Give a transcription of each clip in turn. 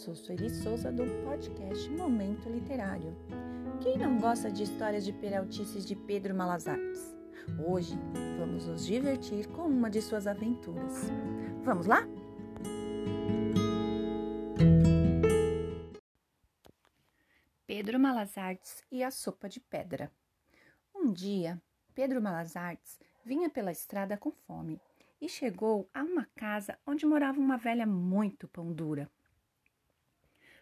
sou Sueli Souza do podcast Momento Literário. Quem não gosta de histórias de peraltices de Pedro Malazartes? Hoje vamos nos divertir com uma de suas aventuras. Vamos lá? Pedro Malazartes e a sopa de pedra. Um dia, Pedro Malazartes vinha pela estrada com fome e chegou a uma casa onde morava uma velha muito pão dura.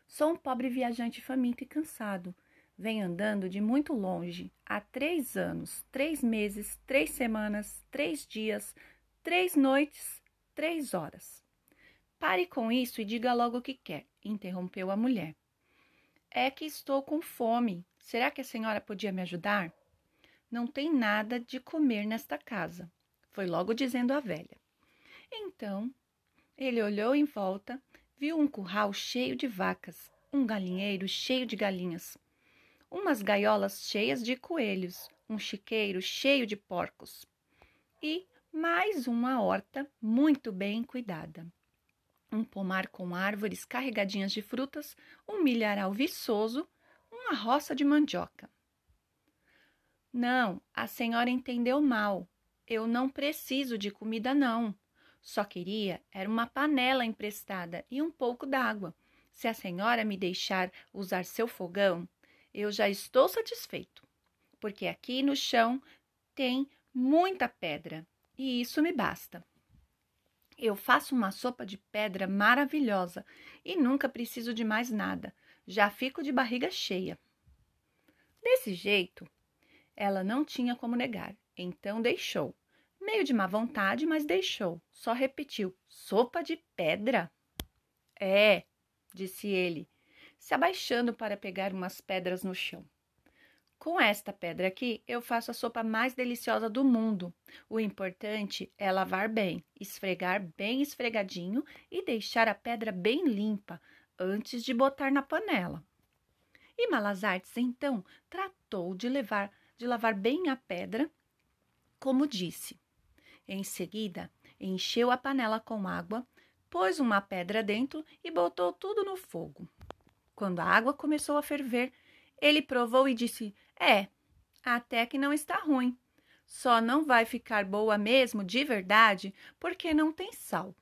Sou um pobre viajante faminto e cansado. Venho andando de muito longe há três anos, três meses, três semanas, três dias, três noites, três horas. Pare com isso e diga logo o que quer, interrompeu a mulher. É que estou com fome. Será que a senhora podia me ajudar? Não tem nada de comer nesta casa, foi logo dizendo a velha. Então ele olhou em volta viu um curral cheio de vacas, um galinheiro cheio de galinhas, umas gaiolas cheias de coelhos, um chiqueiro cheio de porcos e mais uma horta muito bem cuidada. Um pomar com árvores carregadinhas de frutas, um milharal viçoso, uma roça de mandioca. Não, a senhora entendeu mal. Eu não preciso de comida, não. Só queria era uma panela emprestada e um pouco d'água. Se a senhora me deixar usar seu fogão, eu já estou satisfeito, porque aqui no chão tem muita pedra e isso me basta. Eu faço uma sopa de pedra maravilhosa e nunca preciso de mais nada. Já fico de barriga cheia. Desse jeito, ela não tinha como negar, então deixou. Meio de má vontade, mas deixou. Só repetiu: sopa de pedra? É, disse ele, se abaixando para pegar umas pedras no chão. Com esta pedra aqui, eu faço a sopa mais deliciosa do mundo. O importante é lavar bem, esfregar bem esfregadinho e deixar a pedra bem limpa antes de botar na panela. E Malazartes então tratou de levar de lavar bem a pedra, como disse. Em seguida, encheu a panela com água, pôs uma pedra dentro e botou tudo no fogo. Quando a água começou a ferver, ele provou e disse: É, até que não está ruim. Só não vai ficar boa mesmo de verdade porque não tem sal.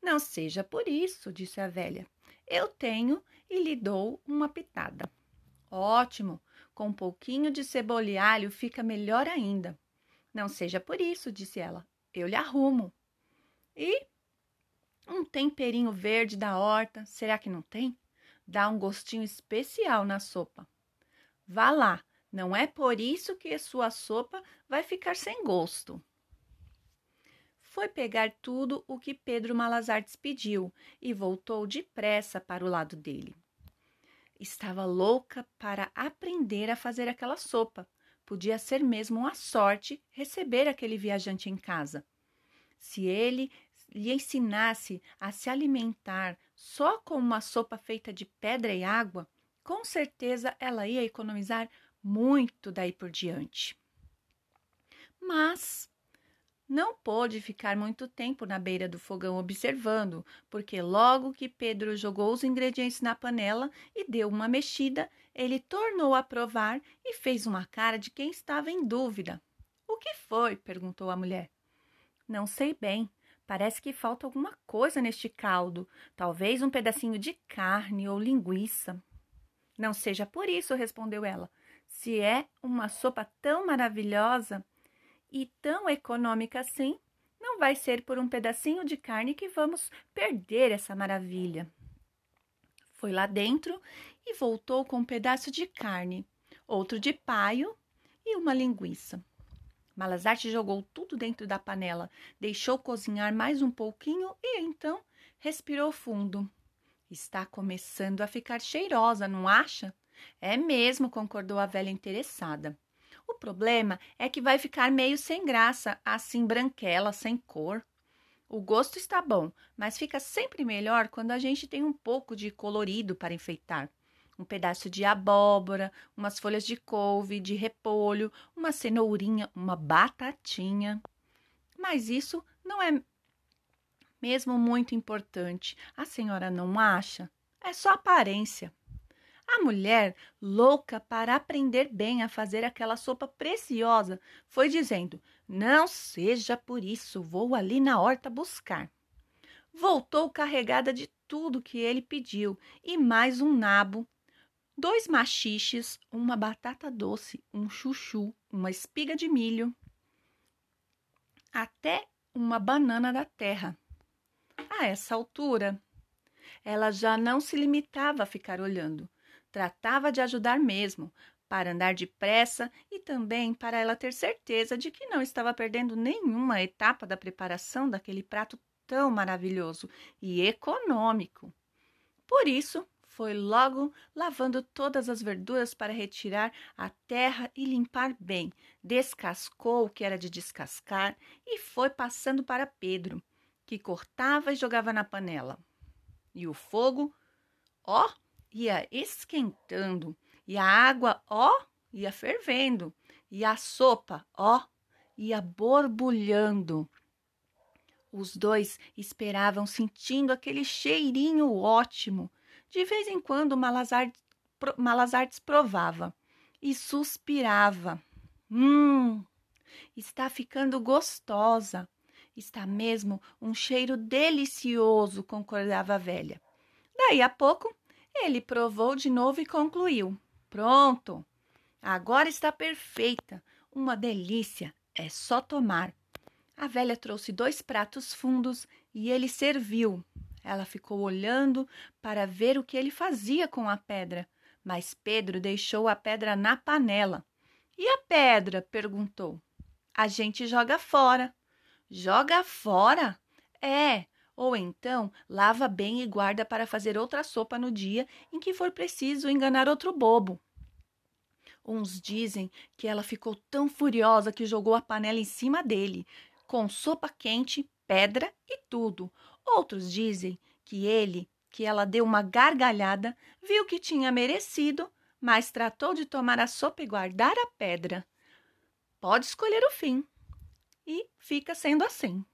Não seja por isso, disse a velha. Eu tenho e lhe dou uma pitada. Ótimo! Com um pouquinho de cebola e alho fica melhor ainda. Não seja por isso, disse ela. Eu lhe arrumo. E um temperinho verde da horta, será que não tem? Dá um gostinho especial na sopa. Vá lá, não é por isso que sua sopa vai ficar sem gosto. Foi pegar tudo o que Pedro Malazartes pediu e voltou depressa para o lado dele. Estava louca para aprender a fazer aquela sopa, Podia ser mesmo uma sorte receber aquele viajante em casa. Se ele lhe ensinasse a se alimentar só com uma sopa feita de pedra e água, com certeza ela ia economizar muito daí por diante. Mas não pôde ficar muito tempo na beira do fogão observando, porque logo que Pedro jogou os ingredientes na panela e deu uma mexida, ele tornou a provar e fez uma cara de quem estava em dúvida. O que foi? perguntou a mulher. Não sei bem. Parece que falta alguma coisa neste caldo, talvez um pedacinho de carne ou linguiça. Não seja por isso, respondeu ela. Se é uma sopa tão maravilhosa, e tão econômica assim, não vai ser por um pedacinho de carne que vamos perder essa maravilha. Foi lá dentro e voltou com um pedaço de carne, outro de paio e uma linguiça. Malazarte jogou tudo dentro da panela, deixou cozinhar mais um pouquinho e então respirou fundo. Está começando a ficar cheirosa, não acha? É mesmo, concordou a velha interessada. O problema é que vai ficar meio sem graça, assim branquela, sem cor. O gosto está bom, mas fica sempre melhor quando a gente tem um pouco de colorido para enfeitar. Um pedaço de abóbora, umas folhas de couve, de repolho, uma cenourinha, uma batatinha. Mas isso não é Mesmo muito importante, a senhora não acha? É só aparência. A mulher, louca para aprender bem a fazer aquela sopa preciosa, foi dizendo: Não seja por isso, vou ali na horta buscar. Voltou carregada de tudo que ele pediu e mais um nabo, dois machiches, uma batata doce, um chuchu, uma espiga de milho, até uma banana da terra. A essa altura, ela já não se limitava a ficar olhando Tratava de ajudar mesmo, para andar depressa e também para ela ter certeza de que não estava perdendo nenhuma etapa da preparação daquele prato tão maravilhoso e econômico. Por isso, foi logo lavando todas as verduras para retirar a terra e limpar bem. Descascou o que era de descascar e foi passando para Pedro, que cortava e jogava na panela. E o fogo, ó, ia esquentando, e a água, ó, ia fervendo, e a sopa, ó, ia borbulhando. Os dois esperavam sentindo aquele cheirinho ótimo. De vez em quando Malazartes, Malazartes provava e suspirava. Hum, está ficando gostosa. Está mesmo um cheiro delicioso, concordava a velha. Daí a pouco ele provou de novo e concluiu: Pronto! Agora está perfeita. Uma delícia. É só tomar. A velha trouxe dois pratos fundos e ele serviu. Ela ficou olhando para ver o que ele fazia com a pedra, mas Pedro deixou a pedra na panela. E a pedra? perguntou. A gente joga fora. Joga fora? É, ou então lava bem e guarda para fazer outra sopa no dia em que for preciso enganar outro bobo. Uns dizem que ela ficou tão furiosa que jogou a panela em cima dele, com sopa quente, pedra e tudo. Outros dizem que ele, que ela deu uma gargalhada, viu que tinha merecido, mas tratou de tomar a sopa e guardar a pedra. Pode escolher o fim. E fica sendo assim.